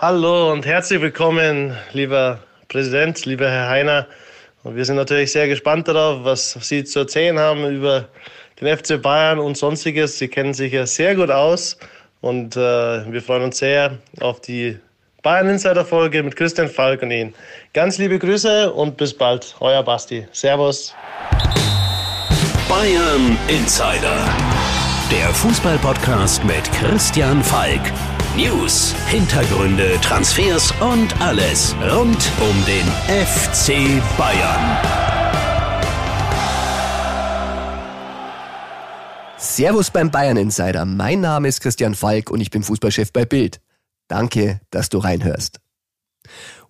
Hallo und herzlich willkommen, lieber Präsident, lieber Herr Heiner. Und wir sind natürlich sehr gespannt darauf, was Sie zu erzählen haben über den FC Bayern und sonstiges. Sie kennen sich ja sehr gut aus und äh, wir freuen uns sehr auf die Bayern Insider Folge mit Christian Falk und Ihnen. Ganz liebe Grüße und bis bald. Euer Basti. Servus. Bayern Insider. Der Fußballpodcast mit Christian Falk. News, Hintergründe, Transfers und alles rund um den FC Bayern. Servus beim Bayern Insider. Mein Name ist Christian Falk und ich bin Fußballchef bei Bild. Danke, dass du reinhörst.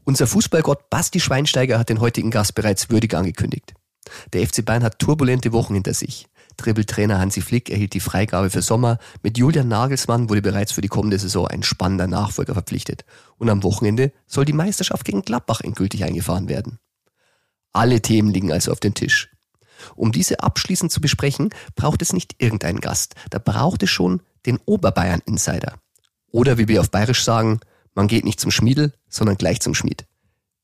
Unser Fußballgott Basti Schweinsteiger hat den heutigen Gast bereits würdig angekündigt. Der FC Bayern hat turbulente Wochen hinter sich. Dribbeltrainer Hansi Flick erhielt die Freigabe für Sommer. Mit Julian Nagelsmann wurde bereits für die kommende Saison ein spannender Nachfolger verpflichtet. Und am Wochenende soll die Meisterschaft gegen Gladbach endgültig eingefahren werden. Alle Themen liegen also auf dem Tisch. Um diese abschließend zu besprechen, braucht es nicht irgendeinen Gast. Da braucht es schon den Oberbayern-Insider. Oder wie wir auf Bayerisch sagen, man geht nicht zum Schmiedel, sondern gleich zum Schmied.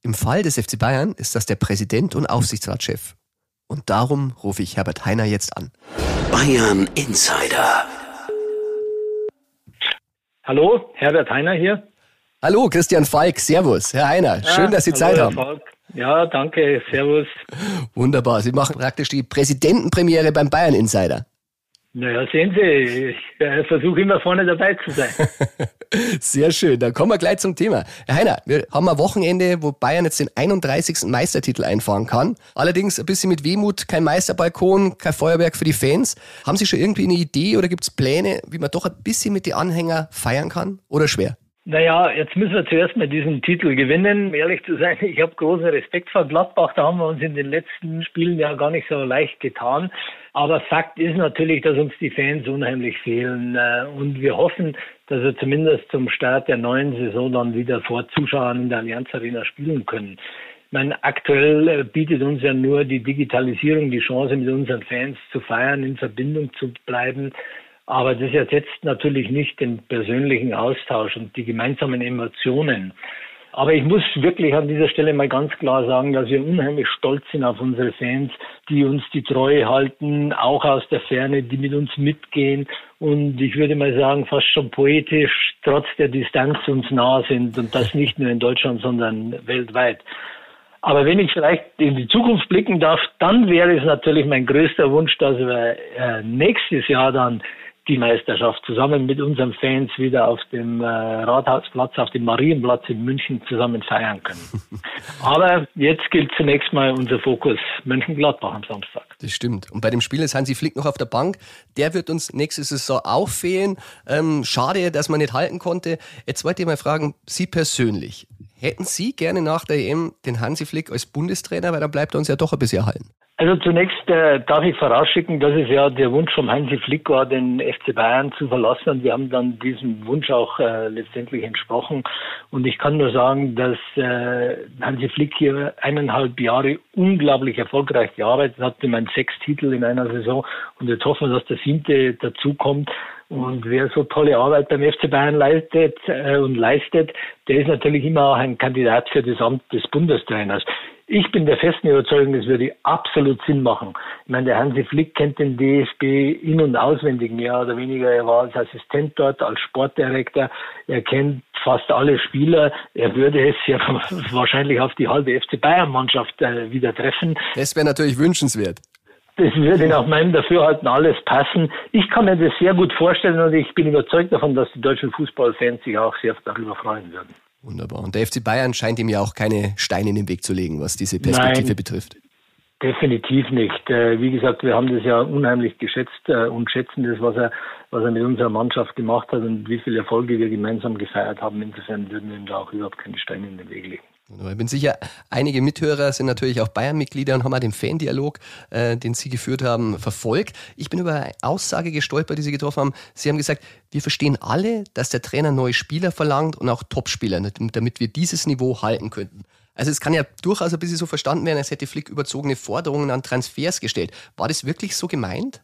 Im Fall des FC Bayern ist das der Präsident und Aufsichtsratschef. Und darum rufe ich Herbert Heiner jetzt an. Bayern Insider. Hallo, Herbert Heiner hier. Hallo, Christian Falk, Servus. Herr Heiner, schön, dass Sie hallo, Zeit Herr haben. Falk. Ja, danke, Servus. Wunderbar, Sie machen praktisch die Präsidentenpremiere beim Bayern Insider. Naja, sehen Sie, ich versuche immer vorne dabei zu sein. Sehr schön, dann kommen wir gleich zum Thema. Herr Heiner, wir haben ein Wochenende, wo Bayern jetzt den 31. Meistertitel einfahren kann. Allerdings ein bisschen mit Wehmut, kein Meisterbalkon, kein Feuerwerk für die Fans. Haben Sie schon irgendwie eine Idee oder gibt es Pläne, wie man doch ein bisschen mit den Anhängern feiern kann? Oder schwer? Naja, jetzt müssen wir zuerst mal diesen Titel gewinnen. Um ehrlich zu sein, ich habe großen Respekt vor Gladbach. Da haben wir uns in den letzten Spielen ja gar nicht so leicht getan. Aber Fakt ist natürlich, dass uns die Fans unheimlich fehlen. Äh, und wir hoffen, dass wir zumindest zum Start der neuen Saison dann wieder vor Zuschauern in der Allianz Arena spielen können. Ich meine, aktuell äh, bietet uns ja nur die Digitalisierung die Chance, mit unseren Fans zu feiern, in Verbindung zu bleiben. Aber das ersetzt natürlich nicht den persönlichen Austausch und die gemeinsamen Emotionen. Aber ich muss wirklich an dieser Stelle mal ganz klar sagen, dass wir unheimlich stolz sind auf unsere Fans, die uns die Treue halten, auch aus der Ferne, die mit uns mitgehen und ich würde mal sagen, fast schon poetisch, trotz der Distanz uns nah sind und das nicht nur in Deutschland, sondern weltweit. Aber wenn ich vielleicht in die Zukunft blicken darf, dann wäre es natürlich mein größter Wunsch, dass wir äh, nächstes Jahr dann die Meisterschaft zusammen mit unseren Fans wieder auf dem äh, Rathausplatz, auf dem Marienplatz in München zusammen feiern können. Aber jetzt gilt zunächst mal unser Fokus Mönchengladbach am Samstag. Das stimmt. Und bei dem Spiel ist Hansi Flick noch auf der Bank. Der wird uns nächste Saison auch fehlen. Ähm, schade, dass man nicht halten konnte. Jetzt wollte ich mal fragen, Sie persönlich, hätten Sie gerne nach der EM den Hansi Flick als Bundestrainer, weil dann bleibt er uns ja doch ein bisschen erhalten? Also zunächst äh, darf ich vorausschicken, dass es ja der Wunsch von Hansi Flick war, den FC Bayern zu verlassen. Und wir haben dann diesem Wunsch auch äh, letztendlich entsprochen. Und ich kann nur sagen, dass äh, Hansi Flick hier eineinhalb Jahre unglaublich erfolgreich gearbeitet hat, mit meinen sechs Titel in einer Saison. Und jetzt hoffen wir, dass der siebte dazukommt. Und wer so tolle Arbeit beim FC Bayern leistet äh, und leistet, der ist natürlich immer auch ein Kandidat für das Amt des Bundestrainers. Ich bin der festen Überzeugung, es würde absolut Sinn machen. Ich meine, der Hansi Flick kennt den DFB in- und auswendig, mehr oder weniger. Er war als Assistent dort, als Sportdirektor. Er kennt fast alle Spieler. Er würde es ja wahrscheinlich auf die halbe FC Bayern-Mannschaft äh, wieder treffen. Das wäre natürlich wünschenswert. Das würde nach meinem Dafürhalten alles passen. Ich kann mir das sehr gut vorstellen und ich bin überzeugt davon, dass die deutschen Fußballfans sich auch sehr darüber freuen würden. Wunderbar. Und der FC Bayern scheint ihm ja auch keine Steine in den Weg zu legen, was diese Perspektive Nein, betrifft. Definitiv nicht. Äh, Wie gesagt, wir haben das ja unheimlich geschätzt äh, und schätzen das, was er, was er mit unserer Mannschaft gemacht hat und wie viele Erfolge wir gemeinsam gefeiert haben. Insofern würden wir ihm da auch überhaupt keine Steine in den Weg legen. Wunderbar. Ich bin sicher, einige Mithörer sind natürlich auch Bayern-Mitglieder und haben auch den Fan-Dialog, äh, den Sie geführt haben, verfolgt. Ich bin über eine Aussage gestolpert, die Sie getroffen haben. Sie haben gesagt, wir verstehen alle, dass der Trainer neue Spieler verlangt und auch Topspieler, damit wir dieses Niveau halten könnten. Also es kann ja durchaus ein bisschen so verstanden werden, als hätte Flick überzogene Forderungen an Transfers gestellt. War das wirklich so gemeint?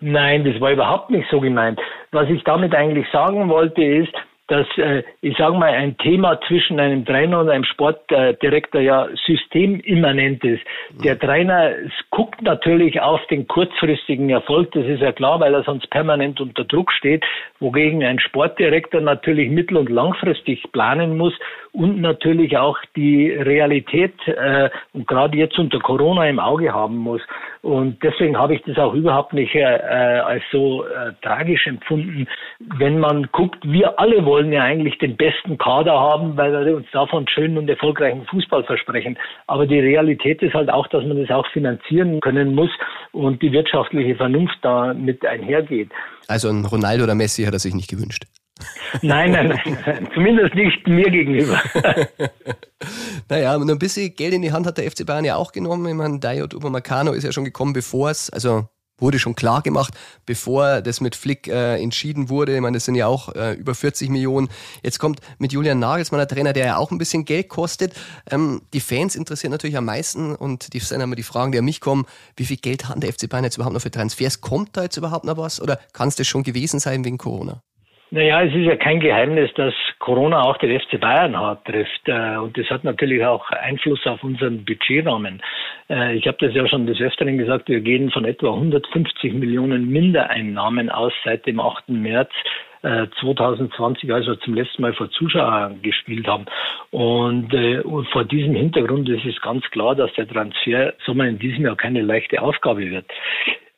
Nein, das war überhaupt nicht so gemeint. Was ich damit eigentlich sagen wollte ist, dass, äh, ich sage mal, ein Thema zwischen einem Trainer und einem Sportdirektor ja systemimmanent ist. Der Trainer guckt natürlich auf den kurzfristigen Erfolg, das ist ja klar, weil er sonst permanent unter Druck steht, wogegen ein Sportdirektor natürlich mittel- und langfristig planen muss und natürlich auch die Realität äh, und gerade jetzt unter Corona im Auge haben muss. Und deswegen habe ich das auch überhaupt nicht äh, als so äh, tragisch empfunden. Wenn man guckt, wir alle wollen ja eigentlich den besten Kader haben, weil wir uns davon schönen und erfolgreichen Fußball versprechen. Aber die Realität ist halt auch, dass man das auch finanzieren können muss und die wirtschaftliche Vernunft da mit einhergeht. Also ein Ronaldo oder Messi hat er sich nicht gewünscht. Nein, nein, nein, zumindest nicht mir gegenüber. naja, nur ein bisschen Geld in die Hand hat der FC Bayern ja auch genommen. Ich meine, Dayot Upamecano ist ja schon gekommen, bevor es, also wurde schon klar gemacht, bevor das mit Flick äh, entschieden wurde. Ich meine, das sind ja auch äh, über 40 Millionen. Jetzt kommt mit Julian Nagelsmann der Trainer, der ja auch ein bisschen Geld kostet. Ähm, die Fans interessieren natürlich am meisten und die sind immer die Fragen, die an mich kommen. Wie viel Geld hat der FC Bayern jetzt überhaupt noch für Transfers? Kommt da jetzt überhaupt noch was oder kann es das schon gewesen sein wegen Corona? Naja, es ist ja kein Geheimnis, dass Corona auch den FC Bayern hart trifft. Äh, und das hat natürlich auch Einfluss auf unseren Budgetrahmen. Äh, ich habe das ja schon des Öfteren gesagt, wir gehen von etwa 150 Millionen Mindereinnahmen aus seit dem 8. März 2020, äh, als wir zum letzten Mal vor Zuschauern gespielt haben. Und, und vor diesem Hintergrund ist es ganz klar, dass der Transfer Sommer in diesem Jahr keine leichte Aufgabe wird.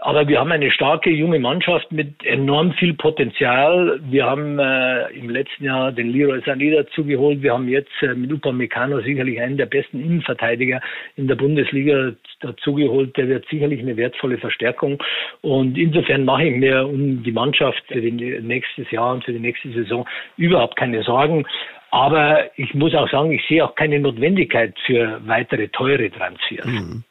Aber wir haben eine starke junge Mannschaft mit enorm viel Potenzial. Wir haben äh, im letzten Jahr den Leroy Sané dazugeholt. Wir haben jetzt äh, mit Upamecano sicherlich einen der besten Innenverteidiger in der Bundesliga dazugeholt. Der wird sicherlich eine wertvolle Verstärkung. Und insofern mache ich mir um die Mannschaft für die nächstes Jahr und für die nächste Saison überhaupt keine Sorgen. Aber ich muss auch sagen, ich sehe auch keine Notwendigkeit für weitere teure Transfers. Mhm.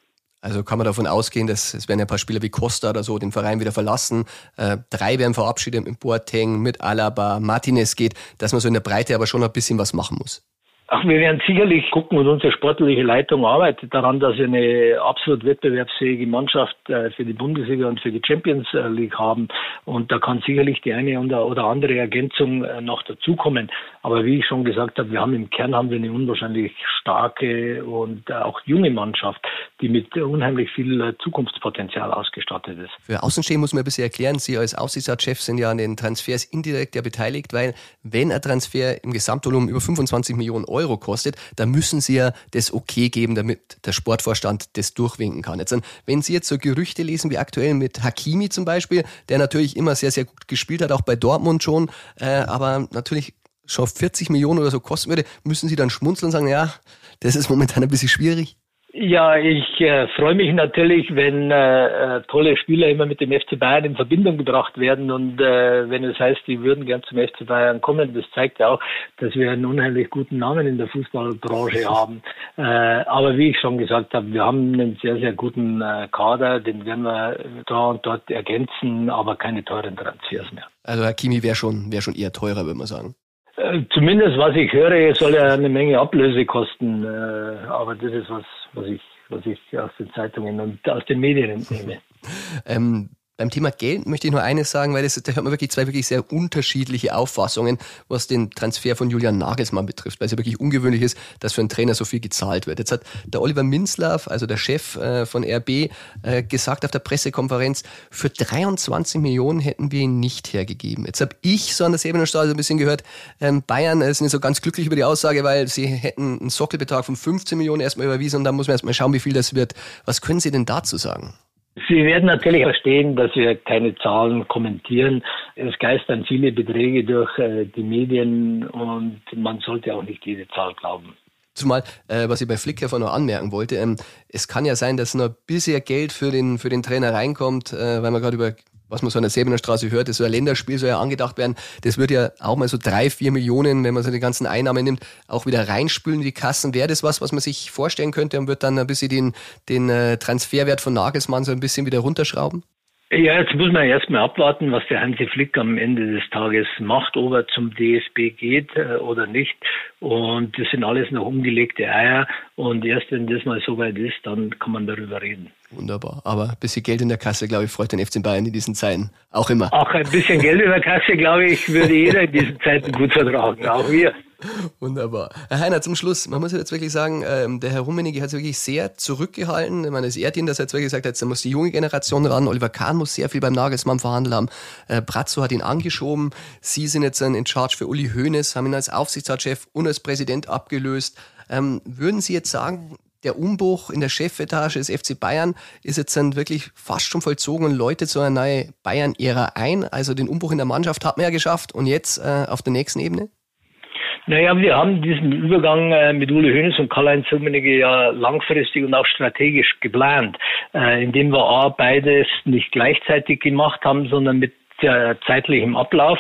Also kann man davon ausgehen, dass es werden ja ein paar Spieler wie Costa oder so den Verein wieder verlassen. Äh, drei werden verabschiedet mit Boateng, mit Alaba, Martinez geht, dass man so in der Breite aber schon ein bisschen was machen muss. Ach, wir werden sicherlich gucken und unsere sportliche Leitung arbeitet daran, dass wir eine absolut wettbewerbsfähige Mannschaft äh, für die Bundesliga und für die Champions League haben. Und da kann sicherlich die eine oder andere Ergänzung äh, noch dazukommen. Aber wie ich schon gesagt habe, wir haben im Kern haben wir eine unwahrscheinlich starke und auch junge Mannschaft, die mit unheimlich viel äh, Zukunftspotenzial ausgestattet ist. Für Außenstehende muss man ein bisschen erklären, Sie als Aufsichtsratschef sind ja an den Transfers indirekt ja beteiligt, weil wenn ein Transfer im Gesamtvolumen über 25 Millionen Euro Euro kostet, da müssen Sie ja das Okay geben, damit der Sportvorstand das durchwinken kann. Jetzt, wenn Sie jetzt so Gerüchte lesen wie aktuell mit Hakimi zum Beispiel, der natürlich immer sehr, sehr gut gespielt hat, auch bei Dortmund schon, äh, aber natürlich schon 40 Millionen oder so kosten würde, müssen Sie dann schmunzeln und sagen, ja, das ist momentan ein bisschen schwierig? Ja, ich äh, freue mich natürlich, wenn äh, äh tolle Spieler immer mit dem FC Bayern in Verbindung gebracht werden und äh, wenn es heißt, die würden gern zum FC Bayern kommen, das zeigt ja auch, dass wir einen unheimlich guten Namen in der Fußballbranche haben. Äh, aber wie ich schon gesagt habe, wir haben einen sehr, sehr guten äh, Kader, den werden wir da und dort ergänzen, aber keine teuren Transfers mehr. Also Herr Kimi wäre schon, wäre schon eher teurer, würde man sagen. Äh, zumindest was ich höre, soll er eine Menge Ablöse kosten. Äh, aber das ist was, was ich, was ich aus den Zeitungen und aus den Medien entnehme. ähm, beim Thema Geld möchte ich nur eines sagen, weil das, da hört man wirklich zwei wirklich sehr unterschiedliche Auffassungen, was den Transfer von Julian Nagelsmann betrifft, weil es ja wirklich ungewöhnlich ist, dass für einen Trainer so viel gezahlt wird. Jetzt hat der Oliver Minzlaff, also der Chef äh, von RB, äh, gesagt auf der Pressekonferenz, für 23 Millionen hätten wir ihn nicht hergegeben. Jetzt habe ich so an der Säbener Straße ein bisschen gehört, ähm, Bayern ist nicht so ganz glücklich über die Aussage, weil sie hätten einen Sockelbetrag von 15 Millionen erstmal überwiesen und dann muss man erstmal schauen, wie viel das wird. Was können Sie denn dazu sagen? Sie werden natürlich verstehen, dass wir keine Zahlen kommentieren. Es geistern viele Beträge durch äh, die Medien und man sollte auch nicht jede Zahl glauben. Zumal, äh, was ich bei Flick einfach noch anmerken wollte, ähm, es kann ja sein, dass noch bisher Geld für den, für den Trainer reinkommt, äh, weil wir gerade über was man so an der Säbener Straße hört, das so ein Länderspiel soll ja angedacht werden. Das wird ja auch mal so drei, vier Millionen, wenn man so die ganzen Einnahmen nimmt, auch wieder reinspülen in die Kassen. Wäre das was, was man sich vorstellen könnte und wird dann ein bisschen den, den äh, Transferwert von Nagelsmann so ein bisschen wieder runterschrauben? Ja, jetzt muss man erstmal abwarten, was der Hansi Flick am Ende des Tages macht, ob er zum DSB geht äh, oder nicht. Und das sind alles noch umgelegte Eier. Und erst wenn das mal soweit ist, dann kann man darüber reden. Wunderbar. Aber ein bisschen Geld in der Kasse, glaube ich, freut den FC Bayern in diesen Zeiten auch immer. Auch ein bisschen Geld in der Kasse, glaube ich, würde jeder in diesen Zeiten gut vertragen, auch wir. Wunderbar. Herr Heiner, zum Schluss, man muss jetzt wirklich sagen, ähm, der Herr Rummenigge hat sich wirklich sehr zurückgehalten. Ich meine, es ehrt ihn, dass er jetzt wirklich gesagt hat, da muss die junge Generation ran. Oliver Kahn muss sehr viel beim Nagelsmann verhandeln haben. Äh, Brazzo hat ihn angeschoben. Sie sind jetzt in Charge für Uli Hoeneß, haben ihn als Aufsichtsratschef und als Präsident abgelöst. Ähm, würden Sie jetzt sagen, der Umbruch in der Chefetage des FC Bayern ist jetzt dann wirklich fast schon vollzogen und läutet so eine neue Bayern-Ära ein. Also den Umbruch in der Mannschaft hat man ja geschafft und jetzt äh, auf der nächsten Ebene? Naja, wir haben diesen Übergang äh, mit Uli Hoeneß und Karl-Heinz Rummenigge ja langfristig und auch strategisch geplant, äh, indem wir A, beides nicht gleichzeitig gemacht haben, sondern mit zeitlichem Ablauf.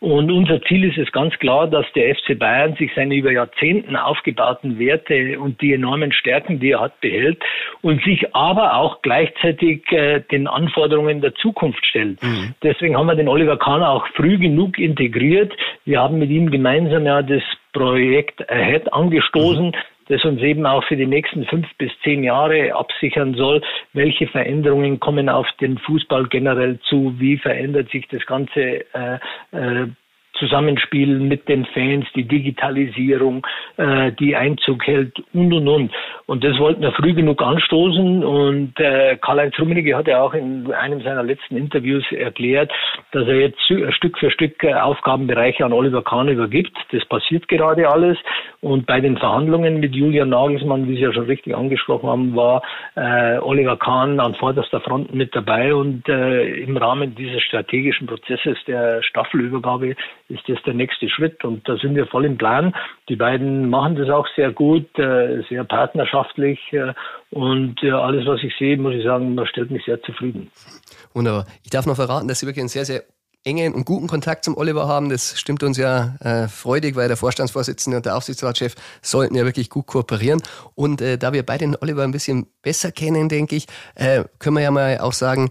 Und unser Ziel ist es ganz klar, dass der FC Bayern sich seine über Jahrzehnten aufgebauten Werte und die enormen Stärken, die er hat, behält und sich aber auch gleichzeitig äh, den Anforderungen der Zukunft stellt. Mhm. Deswegen haben wir den Oliver Kahn auch früh genug integriert. Wir haben mit ihm gemeinsam ja das Projekt Ahead angestoßen. Mhm das uns eben auch für die nächsten fünf bis zehn Jahre absichern soll. Welche Veränderungen kommen auf den Fußball generell zu? Wie verändert sich das ganze äh, äh, Zusammenspiel mit den Fans, die Digitalisierung, äh, die Einzug hält und und und. Und das wollten wir früh genug anstoßen. Und äh, Karl-Heinz Rummenigge hat ja auch in einem seiner letzten Interviews erklärt, dass er jetzt Stück für Stück äh, Aufgabenbereiche an Oliver Kahn übergibt. Das passiert gerade alles. Und bei den Verhandlungen mit Julian Nagelsmann, wie Sie ja schon richtig angesprochen haben, war äh, Oliver Kahn an vorderster Front mit dabei. Und äh, im Rahmen dieses strategischen Prozesses der Staffelübergabe ist das der nächste Schritt. Und da sind wir voll im Plan. Die beiden machen das auch sehr gut, äh, sehr partnerschaftlich. Äh, und alles, was ich sehe, muss ich sagen, das stellt mich sehr zufrieden. Wunderbar. Ich darf noch verraten, dass Sie wirklich einen sehr, sehr engen und guten Kontakt zum Oliver haben. Das stimmt uns ja äh, freudig, weil der Vorstandsvorsitzende und der Aufsichtsratschef sollten ja wirklich gut kooperieren. Und äh, da wir beide den Oliver ein bisschen besser kennen, denke ich, äh, können wir ja mal auch sagen,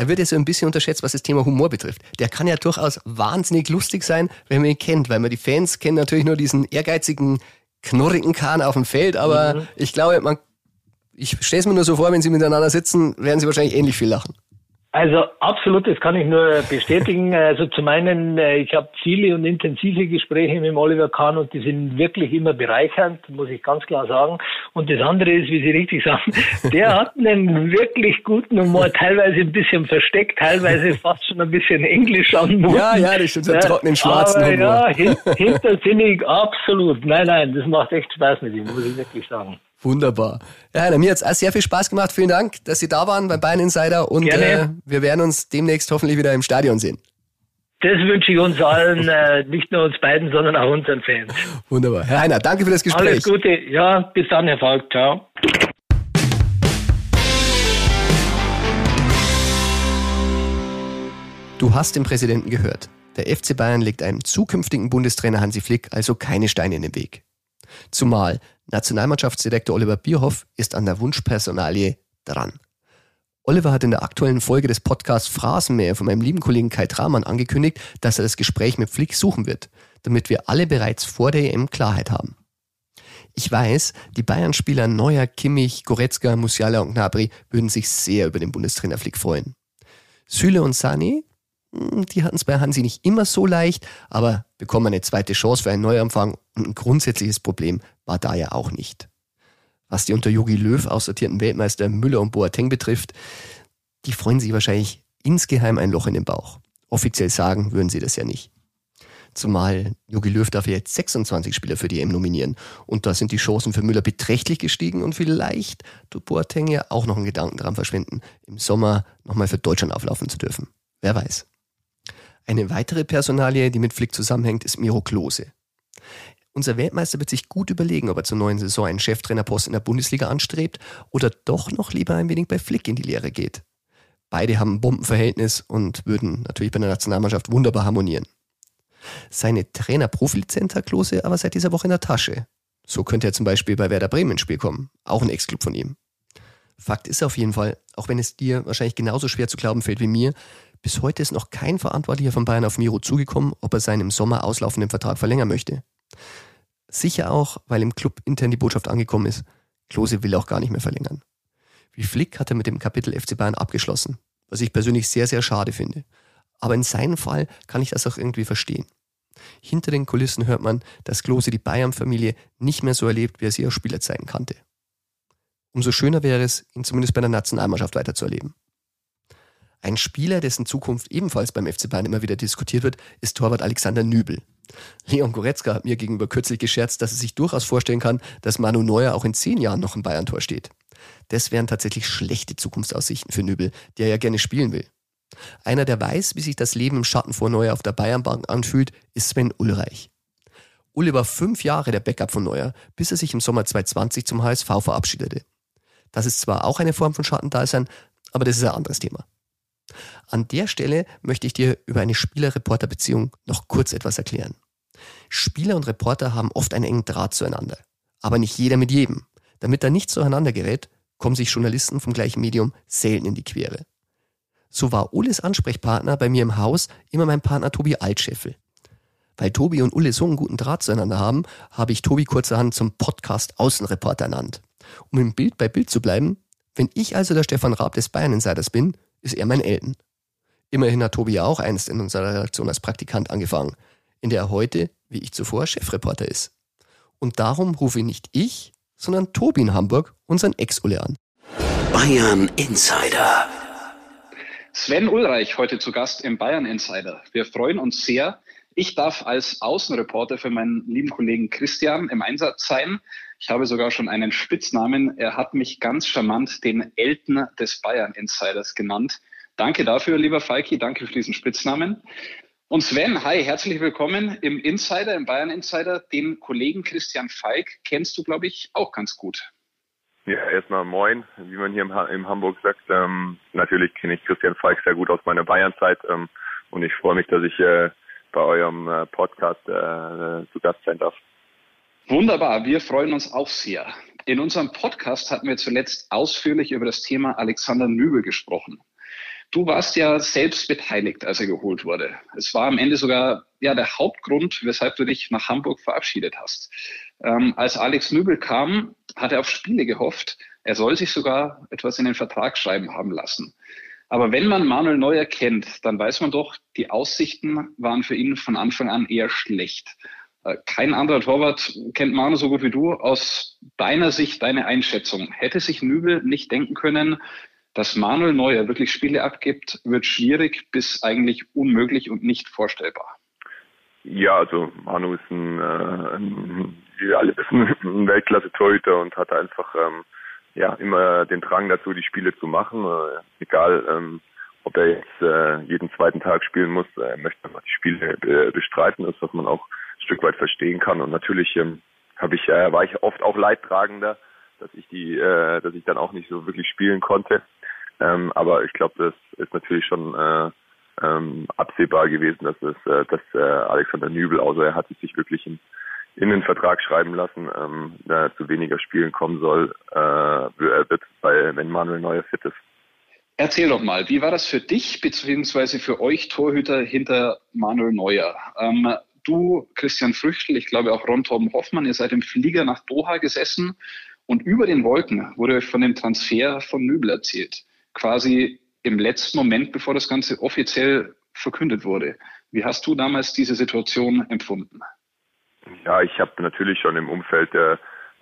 er wird ja so ein bisschen unterschätzt, was das Thema Humor betrifft. Der kann ja durchaus wahnsinnig lustig sein, wenn man ihn kennt, weil man die Fans kennen natürlich nur diesen ehrgeizigen, knorrigen Kahn auf dem Feld, aber mhm. ich glaube, man, ich stelle es mir nur so vor, wenn sie miteinander sitzen, werden sie wahrscheinlich ähnlich viel lachen. Also absolut, das kann ich nur bestätigen. Also zum einen, äh, ich habe viele und intensive Gespräche mit Oliver Kahn und die sind wirklich immer bereichernd, muss ich ganz klar sagen. Und das andere ist, wie Sie richtig sagen, der hat einen wirklich guten Humor, teilweise ein bisschen versteckt, teilweise fast schon ein bisschen Englisch an. Ja, ja, das so einen trockenen schwarzen Aber Humor. Ja, hintersinnig, absolut. Nein, nein, das macht echt Spaß mit ihm, muss ich wirklich sagen. Wunderbar. Ja, mir hat es auch sehr viel Spaß gemacht. Vielen Dank, dass Sie da waren beim Bayern Insider und äh, wir werden uns demnächst hoffentlich wieder im Stadion sehen. Das wünsche ich uns allen, äh, nicht nur uns beiden, sondern auch unseren Fans. Wunderbar. Herr Heiner, danke für das Gespräch. Alles Gute. Ja, bis dann, Herr Falk. Ciao. Du hast den Präsidenten gehört. Der FC Bayern legt einem zukünftigen Bundestrainer Hansi Flick also keine Steine in den Weg. Zumal Nationalmannschaftsdirektor Oliver Bierhoff ist an der Wunschpersonalie dran. Oliver hat in der aktuellen Folge des Podcasts Phrasenmäher von meinem lieben Kollegen Kai Tramann angekündigt, dass er das Gespräch mit Flick suchen wird, damit wir alle bereits vor der EM Klarheit haben. Ich weiß, die Bayern-Spieler Neuer, Kimmich, Goretzka, Musiala und Gnabry würden sich sehr über den Bundestrainer Flick freuen. Süle und Sani, die hatten es bei Hansi nicht immer so leicht, aber bekommen eine zweite Chance für einen Neuanfang und ein grundsätzliches Problem war da ja auch nicht. Was die unter Jogi Löw aussortierten Weltmeister Müller und Boateng betrifft, die freuen sich wahrscheinlich insgeheim ein Loch in den Bauch. Offiziell sagen würden sie das ja nicht. Zumal Jogi Löw darf jetzt 26 Spieler für die EM nominieren. Und da sind die Chancen für Müller beträchtlich gestiegen und vielleicht tut Boateng ja auch noch einen Gedanken daran verschwenden, im Sommer nochmal für Deutschland auflaufen zu dürfen. Wer weiß. Eine weitere Personalie, die mit Flick zusammenhängt, ist Miro Klose. Unser Weltmeister wird sich gut überlegen, ob er zur neuen Saison einen Cheftrainerpost in der Bundesliga anstrebt oder doch noch lieber ein wenig bei Flick in die Lehre geht. Beide haben ein Bombenverhältnis und würden natürlich bei der Nationalmannschaft wunderbar harmonieren. Seine Trainer-Profilizenz hat Klose aber seit dieser Woche in der Tasche. So könnte er zum Beispiel bei Werder Bremen ins Spiel kommen. Auch ein Ex-Club von ihm. Fakt ist auf jeden Fall, auch wenn es dir wahrscheinlich genauso schwer zu glauben fällt wie mir, bis heute ist noch kein Verantwortlicher von Bayern auf Miro zugekommen, ob er seinen im Sommer auslaufenden Vertrag verlängern möchte. Sicher auch, weil im Club intern die Botschaft angekommen ist, Klose will auch gar nicht mehr verlängern. Wie Flick hat er mit dem Kapitel FC Bayern abgeschlossen, was ich persönlich sehr, sehr schade finde. Aber in seinem Fall kann ich das auch irgendwie verstehen. Hinter den Kulissen hört man, dass Klose die Bayern-Familie nicht mehr so erlebt, wie er sie aus Spielerzeiten kannte. Umso schöner wäre es, ihn zumindest bei der Nationalmannschaft weiterzuerleben. Ein Spieler, dessen Zukunft ebenfalls beim FC Bayern immer wieder diskutiert wird, ist Torwart Alexander Nübel. Leon Goretzka hat mir gegenüber kürzlich gescherzt, dass er sich durchaus vorstellen kann, dass Manu Neuer auch in zehn Jahren noch im Bayern-Tor steht. Das wären tatsächlich schlechte Zukunftsaussichten für Nübel, der ja gerne spielen will. Einer, der weiß, wie sich das Leben im Schatten vor Neuer auf der Bayernbank anfühlt, ist Sven Ulreich. Ulle war fünf Jahre der Backup von Neuer, bis er sich im Sommer 2020 zum HSV verabschiedete. Das ist zwar auch eine Form von Schattendasein, aber das ist ein anderes Thema. An der Stelle möchte ich dir über eine Spieler-Reporter-Beziehung noch kurz etwas erklären. Spieler und Reporter haben oft einen engen Draht zueinander, aber nicht jeder mit jedem. Damit da nichts zueinander gerät, kommen sich Journalisten vom gleichen Medium selten in die Quere. So war Ulles Ansprechpartner bei mir im Haus immer mein Partner Tobi Altscheffel. Weil Tobi und Ulle so einen guten Draht zueinander haben, habe ich Tobi kurzerhand zum Podcast Außenreporter ernannt. Um im Bild bei Bild zu bleiben, wenn ich also der Stefan Raab des Bayern Insiders bin, ist er mein Elten. Immerhin hat Tobi ja auch einst in unserer Redaktion als Praktikant angefangen, in der er heute, wie ich zuvor, Chefreporter ist. Und darum rufe nicht ich, sondern Tobi in Hamburg unseren Ex-Ulle an. Bayern Insider. Sven Ulreich heute zu Gast im Bayern Insider. Wir freuen uns sehr. Ich darf als Außenreporter für meinen lieben Kollegen Christian im Einsatz sein. Ich habe sogar schon einen Spitznamen. Er hat mich ganz charmant den Elten des Bayern Insiders genannt. Danke dafür, lieber Falki. Danke für diesen Spitznamen. Und Sven, hi, herzlich willkommen im Insider, im Bayern Insider. Den Kollegen Christian Falk kennst du, glaube ich, auch ganz gut. Ja, erstmal moin, wie man hier im, im Hamburg sagt. Ähm, natürlich kenne ich Christian Falk sehr gut aus meiner Bayernzeit ähm, und ich freue mich, dass ich äh, bei eurem äh, Podcast äh, zu Gast sein darf. Wunderbar, wir freuen uns auch sehr. In unserem Podcast hatten wir zuletzt ausführlich über das Thema Alexander Nübel gesprochen. Du warst ja selbst beteiligt, als er geholt wurde. Es war am Ende sogar ja der Hauptgrund, weshalb du dich nach Hamburg verabschiedet hast. Ähm, als Alex Nübel kam, hat er auf Spiele gehofft. Er soll sich sogar etwas in den Vertrag schreiben haben lassen. Aber wenn man Manuel Neuer kennt, dann weiß man doch, die Aussichten waren für ihn von Anfang an eher schlecht. Äh, kein anderer Torwart kennt Manu so gut wie du. Aus deiner Sicht, deine Einschätzung, hätte sich Nübel nicht denken können, dass Manuel Neuer wirklich Spiele abgibt, wird schwierig bis eigentlich unmöglich und nicht vorstellbar. Ja, also Manu ist ein, äh, ein wir alle wissen, ein Weltklasse-Torhüter und hat einfach ähm, ja immer den Drang dazu, die Spiele zu machen. Äh, egal, ähm, ob er jetzt äh, jeden zweiten Tag spielen muss, er möchte einfach die Spiele äh, bestreiten, ist, was man auch Stück weit verstehen kann. Und natürlich ähm, habe ich, äh, war ich oft auch leidtragender, dass ich die, äh, dass ich dann auch nicht so wirklich spielen konnte. Ähm, aber ich glaube, das ist natürlich schon äh, ähm, absehbar gewesen, dass es, äh, dass äh, Alexander Nübel, außer er hat sich wirklich in, in den Vertrag schreiben lassen, ähm, da zu weniger Spielen kommen soll, äh, wird, weil wenn Manuel Neuer fit ist. Erzähl doch mal, wie war das für dich beziehungsweise für euch Torhüter hinter Manuel Neuer? Ähm, du, Christian Früchtel, ich glaube auch Ron Torben Hoffmann, ihr seid im Flieger nach Doha gesessen und über den Wolken wurde euch von dem Transfer von Nübel erzählt. Quasi im letzten Moment, bevor das Ganze offiziell verkündet wurde. Wie hast du damals diese Situation empfunden? Ja, ich habe natürlich schon im Umfeld äh,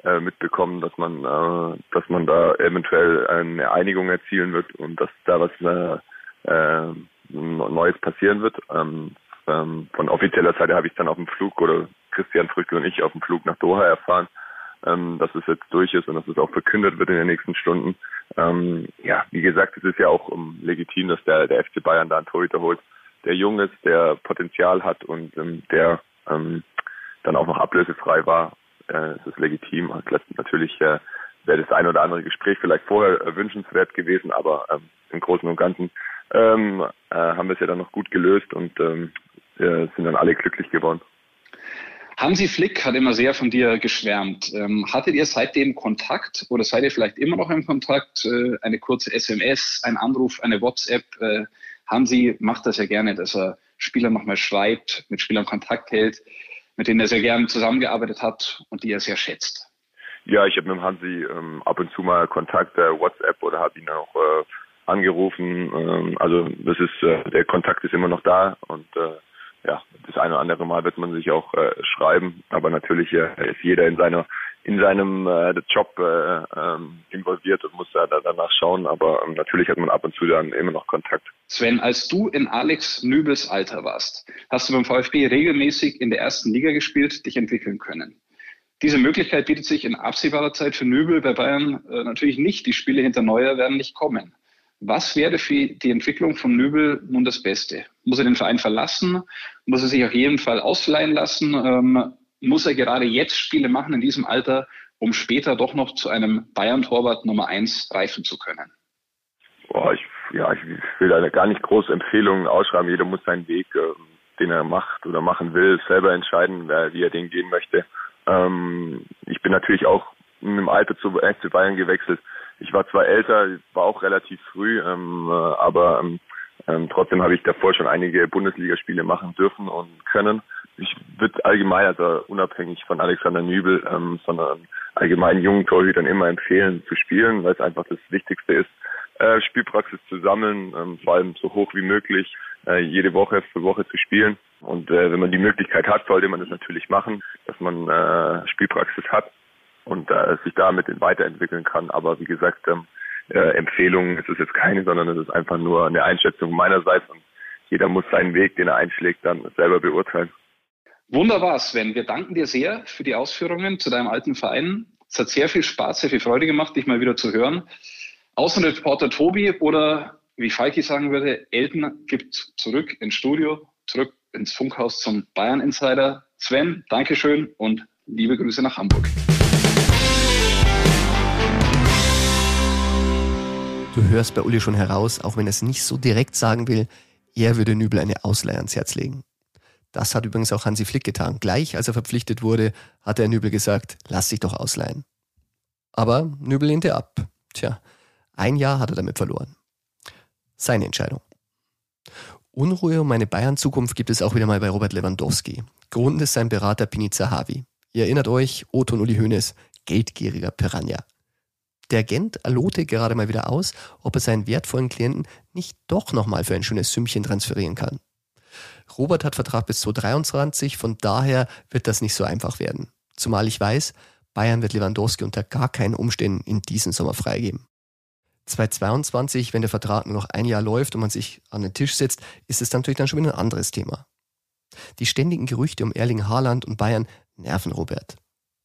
äh, mitbekommen, dass man, äh, dass man da eventuell eine Einigung erzielen wird und dass da was äh, äh, Neues passieren wird. Ähm, ähm, von offizieller Seite habe ich dann auf dem Flug oder Christian Früchtel und ich auf dem Flug nach Doha erfahren, ähm, dass es jetzt durch ist und dass es auch verkündet wird in den nächsten Stunden. Ähm, ja, wie gesagt, es ist ja auch um, legitim, dass der, der FC Bayern da einen Torhüter holt, der jung ist, der Potenzial hat und ähm, der ähm, dann auch noch ablösefrei war. Äh, es ist legitim. Natürlich äh, wäre das ein oder andere Gespräch vielleicht vorher wünschenswert gewesen, aber ähm, im Großen und Ganzen ähm, äh, haben wir es ja dann noch gut gelöst und ähm, wir sind dann alle glücklich geworden. Hansi Flick hat immer sehr von dir geschwärmt. Ähm, hattet ihr seitdem Kontakt oder seid ihr vielleicht immer noch im Kontakt? Äh, eine kurze SMS, ein Anruf, eine WhatsApp? Äh, Hansi macht das ja gerne, dass er Spieler nochmal schreibt, mit Spielern Kontakt hält, mit denen er sehr gerne zusammengearbeitet hat und die er sehr schätzt. Ja, ich habe mit Hansi ähm, ab und zu mal Kontakt, äh, WhatsApp oder habe ihn auch äh, angerufen. Ähm, also das ist äh, der Kontakt ist immer noch da und äh, ja, das eine oder andere Mal wird man sich auch äh, schreiben, aber natürlich äh, ist jeder in seiner in seinem äh, Job äh, ähm, involviert und muss da, da danach schauen, aber ähm, natürlich hat man ab und zu dann immer noch Kontakt. Sven, als du in Alex Nübels Alter warst, hast du beim VfB regelmäßig in der ersten Liga gespielt, dich entwickeln können. Diese Möglichkeit bietet sich in absehbarer Zeit für Nübel bei Bayern äh, natürlich nicht. Die Spiele hinter Neuer werden nicht kommen. Was wäre für die Entwicklung von Nübel nun das Beste? Muss er den Verein verlassen? Muss er sich auf jeden Fall ausleihen lassen? Ähm, muss er gerade jetzt Spiele machen in diesem Alter, um später doch noch zu einem Bayern-Torwart Nummer eins reifen zu können? Boah, ich, ja, ich will da gar nicht große Empfehlungen ausschreiben. Jeder muss seinen Weg, äh, den er macht oder machen will, selber entscheiden, wie er den gehen möchte. Ähm, ich bin natürlich auch im Alter zu FC Bayern gewechselt. Ich war zwar älter, war auch relativ früh, ähm, äh, aber ähm, ähm, trotzdem habe ich davor schon einige Bundesligaspiele machen dürfen und können. Ich würde allgemein, also unabhängig von Alexander Nübel, ähm, sondern allgemein jungen Torhütern immer empfehlen zu spielen, weil es einfach das Wichtigste ist, äh, Spielpraxis zu sammeln, ähm, vor allem so hoch wie möglich, äh, jede Woche für Woche zu spielen. Und äh, wenn man die Möglichkeit hat, sollte man das natürlich machen, dass man äh, Spielpraxis hat und äh, sich damit weiterentwickeln kann. Aber wie gesagt, ähm, äh, Empfehlungen ist es jetzt keine, sondern es ist einfach nur eine Einschätzung meinerseits und jeder muss seinen Weg, den er einschlägt, dann selber beurteilen. Wunderbar, Sven. Wir danken dir sehr für die Ausführungen zu deinem alten Verein. Es hat sehr viel Spaß, sehr viel Freude gemacht, dich mal wieder zu hören. Außenreporter Tobi oder wie Falki sagen würde, Elton gibt zurück ins Studio, zurück ins Funkhaus zum Bayern Insider. Sven, Dankeschön und liebe Grüße nach Hamburg. Du hörst bei Uli schon heraus, auch wenn er es nicht so direkt sagen will, er würde Nübel eine Ausleihe ans Herz legen. Das hat übrigens auch Hansi Flick getan. Gleich als er verpflichtet wurde, hat er Nübel gesagt, lass dich doch ausleihen. Aber Nübel lehnte ab. Tja, ein Jahr hat er damit verloren. Seine Entscheidung. Unruhe um meine Bayern-Zukunft gibt es auch wieder mal bei Robert Lewandowski. Grund ist sein Berater Pini Zahavi. Ihr erinnert euch, Otto und Uli Hoeneß, geldgieriger Piranha. Der Agent alote gerade mal wieder aus, ob er seinen wertvollen Klienten nicht doch nochmal für ein schönes Sümmchen transferieren kann. Robert hat Vertrag bis 2023, von daher wird das nicht so einfach werden. Zumal ich weiß, Bayern wird Lewandowski unter gar keinen Umständen in diesem Sommer freigeben. 2022, wenn der Vertrag nur noch ein Jahr läuft und man sich an den Tisch setzt, ist es natürlich dann schon wieder ein anderes Thema. Die ständigen Gerüchte um Erling Haaland und Bayern nerven Robert.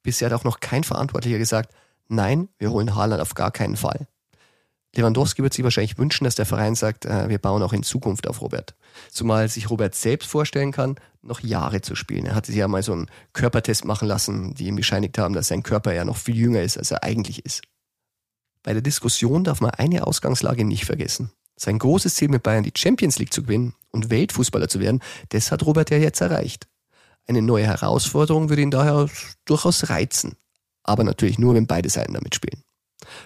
Bisher hat auch noch kein Verantwortlicher gesagt, nein, wir holen Haaland auf gar keinen Fall. Lewandowski wird sich wahrscheinlich wünschen, dass der Verein sagt, äh, wir bauen auch in Zukunft auf Robert. Zumal sich Robert selbst vorstellen kann, noch Jahre zu spielen. Er hatte sich ja mal so einen Körpertest machen lassen, die ihm bescheinigt haben, dass sein Körper ja noch viel jünger ist, als er eigentlich ist. Bei der Diskussion darf man eine Ausgangslage nicht vergessen. Sein großes Ziel mit Bayern, die Champions League zu gewinnen und Weltfußballer zu werden, das hat Robert ja jetzt erreicht. Eine neue Herausforderung würde ihn daher durchaus reizen. Aber natürlich nur, wenn beide Seiten damit spielen.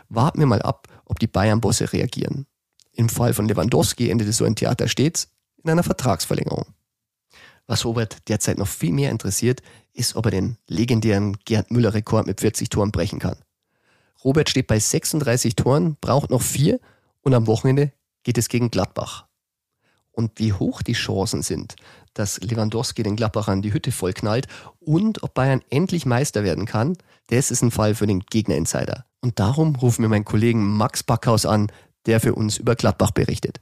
Warten wir mal ab, ob die Bayern-Bosse reagieren. Im Fall von Lewandowski endete so ein Theater stets in einer Vertragsverlängerung. Was Robert derzeit noch viel mehr interessiert, ist, ob er den legendären Gerd Müller-Rekord mit 40 Toren brechen kann. Robert steht bei 36 Toren, braucht noch vier und am Wochenende geht es gegen Gladbach. Und wie hoch die Chancen sind, dass Lewandowski den Gladbachern die Hütte vollknallt und ob Bayern endlich Meister werden kann, das ist ein Fall für den Gegner-Insider. Und darum rufen wir meinen Kollegen Max Backhaus an, der für uns über Gladbach berichtet.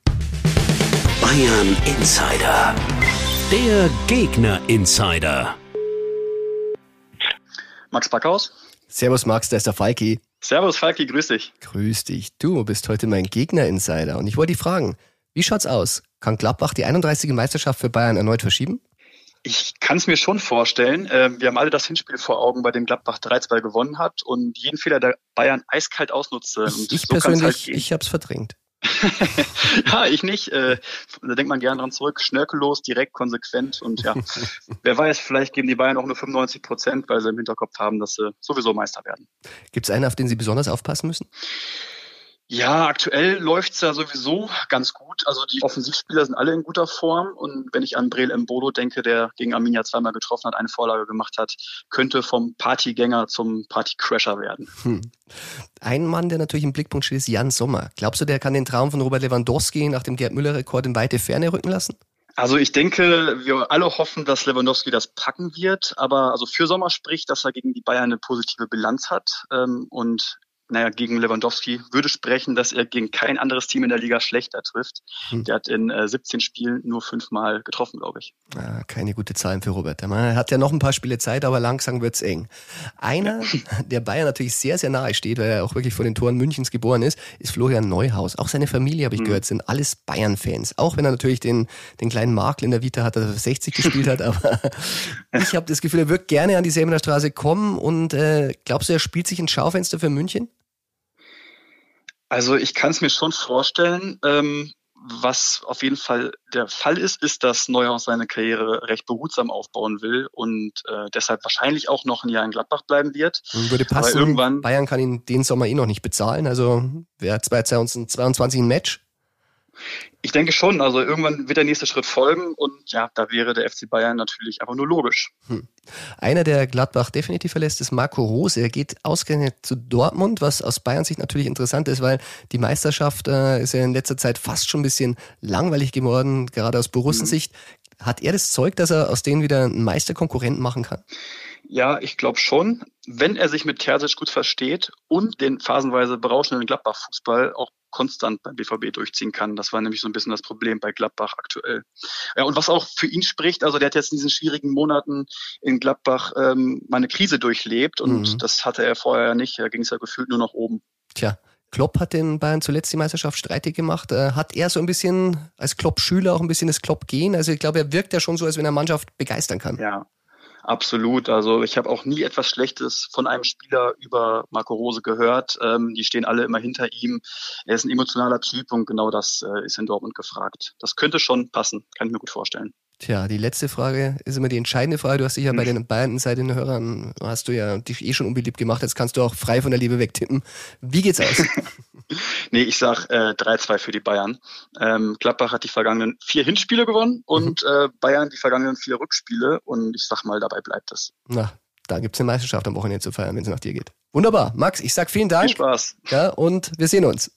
Bayern Insider. Der Gegner Insider. Max Backhaus. Servus Max, da ist der Falki. Servus Falki, grüß dich. Grüß dich. Du bist heute mein Gegner-Insider und ich wollte dich fragen, wie schaut's aus? Kann Gladbach die 31. Meisterschaft für Bayern erneut verschieben? Ich kann es mir schon vorstellen. Ähm, wir haben alle das Hinspiel vor Augen, bei dem Gladbach 3-2 gewonnen hat und jeden Fehler der Bayern eiskalt ausnutzte. Ich, ich so persönlich, halt ich habe es verdrängt. ja, ich nicht. Äh, da denkt man gerne dran zurück. Schnörkellos, direkt, konsequent und ja, wer weiß, vielleicht geben die Bayern auch nur 95 Prozent, weil sie im Hinterkopf haben, dass sie sowieso Meister werden. Gibt es einen, auf den Sie besonders aufpassen müssen? Ja, aktuell läuft's ja sowieso ganz gut. Also die Offensivspieler sind alle in guter Form. Und wenn ich an Breel Mbolo denke, der gegen Arminia zweimal getroffen hat, eine Vorlage gemacht hat, könnte vom Partygänger zum Partycrasher werden. Hm. Ein Mann, der natürlich im Blickpunkt steht, ist Jan Sommer. Glaubst du, der kann den Traum von Robert Lewandowski nach dem Gerd Müller-Rekord in weite Ferne rücken lassen? Also ich denke, wir alle hoffen, dass Lewandowski das packen wird, aber also für Sommer spricht, dass er gegen die Bayern eine positive Bilanz hat ähm, und naja, gegen Lewandowski würde sprechen, dass er gegen kein anderes Team in der Liga schlechter trifft. Hm. Der hat in äh, 17 Spielen nur fünfmal getroffen, glaube ich. Ja, keine gute Zahlen für Robert. Er hat ja noch ein paar Spiele Zeit, aber langsam wird's eng. Einer, der Bayern natürlich sehr, sehr nahe steht, weil er auch wirklich vor den Toren Münchens geboren ist, ist Florian Neuhaus. Auch seine Familie, habe ich hm. gehört, sind alles Bayern-Fans. Auch wenn er natürlich den, den kleinen Markel in der Vita hat, dass er 60 gespielt hat, aber ich habe das Gefühl, er wird gerne an die Säbener Straße kommen und äh, glaubst du, er spielt sich ins Schaufenster für München? Also ich kann es mir schon vorstellen. Ähm, was auf jeden Fall der Fall ist, ist, dass Neuhaus seine Karriere recht behutsam aufbauen will und äh, deshalb wahrscheinlich auch noch ein Jahr in Gladbach bleiben wird. Würde passen. Aber irgendwann Bayern kann ihn den Sommer eh noch nicht bezahlen. Also wäre 2022 ein Match. Ich denke schon. Also irgendwann wird der nächste Schritt folgen und ja, da wäre der FC Bayern natürlich aber nur logisch. Hm. Einer, der Gladbach definitiv verlässt, ist Marco Rose. Er geht ausgerechnet zu Dortmund, was aus Bayern Sicht natürlich interessant ist, weil die Meisterschaft äh, ist ja in letzter Zeit fast schon ein bisschen langweilig geworden, gerade aus Borussensicht. Mhm. Hat er das Zeug, dass er aus denen wieder einen Meisterkonkurrenten machen kann? Ja, ich glaube schon. Wenn er sich mit Terzic gut versteht und den phasenweise berauschenden Gladbach-Fußball auch konstant beim BVB durchziehen kann. Das war nämlich so ein bisschen das Problem bei Gladbach aktuell. Ja, und was auch für ihn spricht, also der hat jetzt in diesen schwierigen Monaten in Gladbach ähm, mal eine Krise durchlebt und mhm. das hatte er vorher ja nicht. Da ging es ja gefühlt nur nach oben. Tja, Klopp hat den Bayern zuletzt die Meisterschaft streitig gemacht. Äh, hat er so ein bisschen als Klopp-Schüler auch ein bisschen das Klopp-Gehen? Also ich glaube, er wirkt ja schon so, als wenn er Mannschaft begeistern kann. Ja, Absolut. Also ich habe auch nie etwas Schlechtes von einem Spieler über Marco Rose gehört. Ähm, die stehen alle immer hinter ihm. Er ist ein emotionaler Typ und genau das äh, ist in Dortmund gefragt. Das könnte schon passen, kann ich mir gut vorstellen. Tja, die letzte Frage ist immer die entscheidende Frage. Du hast dich ja bei hm. den beiden Seiten Hörern, hast du ja dich eh schon unbeliebt gemacht. Jetzt kannst du auch frei von der Liebe wegtippen. Wie geht's aus? nee, ich sag äh, 3-2 für die Bayern. Ähm, Gladbach hat die vergangenen vier Hinspiele gewonnen und mhm. äh, Bayern die vergangenen vier Rückspiele und ich sag mal, dabei bleibt es. Na, da gibt's eine Meisterschaft am Wochenende zu feiern, wenn es nach dir geht. Wunderbar. Max, ich sag vielen Dank. Viel Spaß. Ja, und wir sehen uns.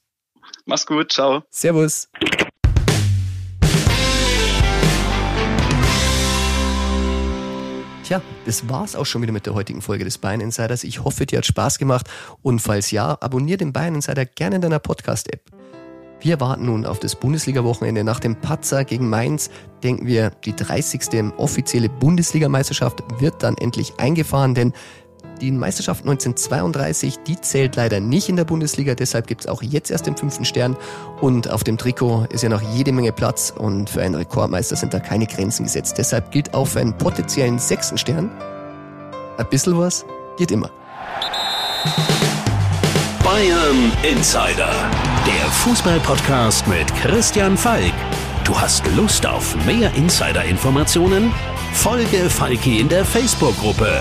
Mach's gut, ciao. Servus. Tja, das war's auch schon wieder mit der heutigen Folge des Bayern Insiders. Ich hoffe, dir hat Spaß gemacht und falls ja, abonniere den Bayern Insider gerne in deiner Podcast-App. Wir warten nun auf das Bundesliga-Wochenende. Nach dem Patzer gegen Mainz denken wir, die 30. offizielle Bundesligameisterschaft wird dann endlich eingefahren, denn die Meisterschaft 1932, die zählt leider nicht in der Bundesliga, deshalb gibt es auch jetzt erst den fünften Stern. Und auf dem Trikot ist ja noch jede Menge Platz und für einen Rekordmeister sind da keine Grenzen gesetzt. Deshalb gilt auch für einen potenziellen sechsten Stern, ein bisschen was geht immer. Bayern Insider, der Fußballpodcast mit Christian Falk. Du hast Lust auf mehr Insider-Informationen? Folge Falki in der Facebook-Gruppe